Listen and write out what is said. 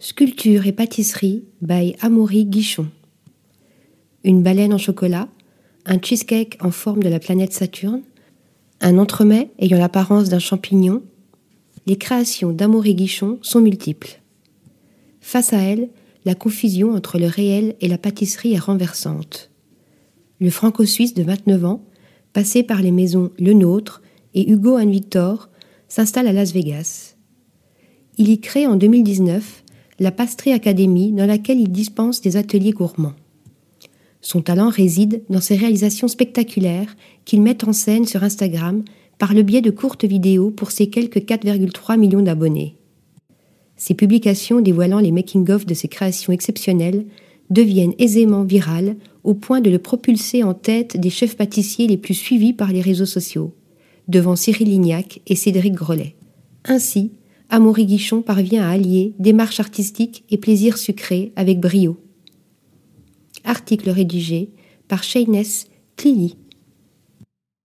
Sculpture et pâtisserie by Amaury Guichon. Une baleine en chocolat, un cheesecake en forme de la planète Saturne, un entremets ayant l'apparence d'un champignon. Les créations d'Amaury Guichon sont multiples. Face à elle, la confusion entre le réel et la pâtisserie est renversante. Le franco-suisse de 29 ans, passé par les maisons Le Nôtre et Hugo Anne Victor, s'installe à Las Vegas. Il y crée en 2019 la Pastry Academy dans laquelle il dispense des ateliers gourmands. Son talent réside dans ses réalisations spectaculaires qu'il met en scène sur Instagram par le biais de courtes vidéos pour ses quelques 4,3 millions d'abonnés. Ses publications dévoilant les making-of de ses créations exceptionnelles deviennent aisément virales au point de le propulser en tête des chefs pâtissiers les plus suivis par les réseaux sociaux, devant Cyril Lignac et Cédric Grolet. Ainsi, Amaury Guichon parvient à allier démarche artistique et plaisir sucré avec brio. Article rédigé par Shayness Clilly.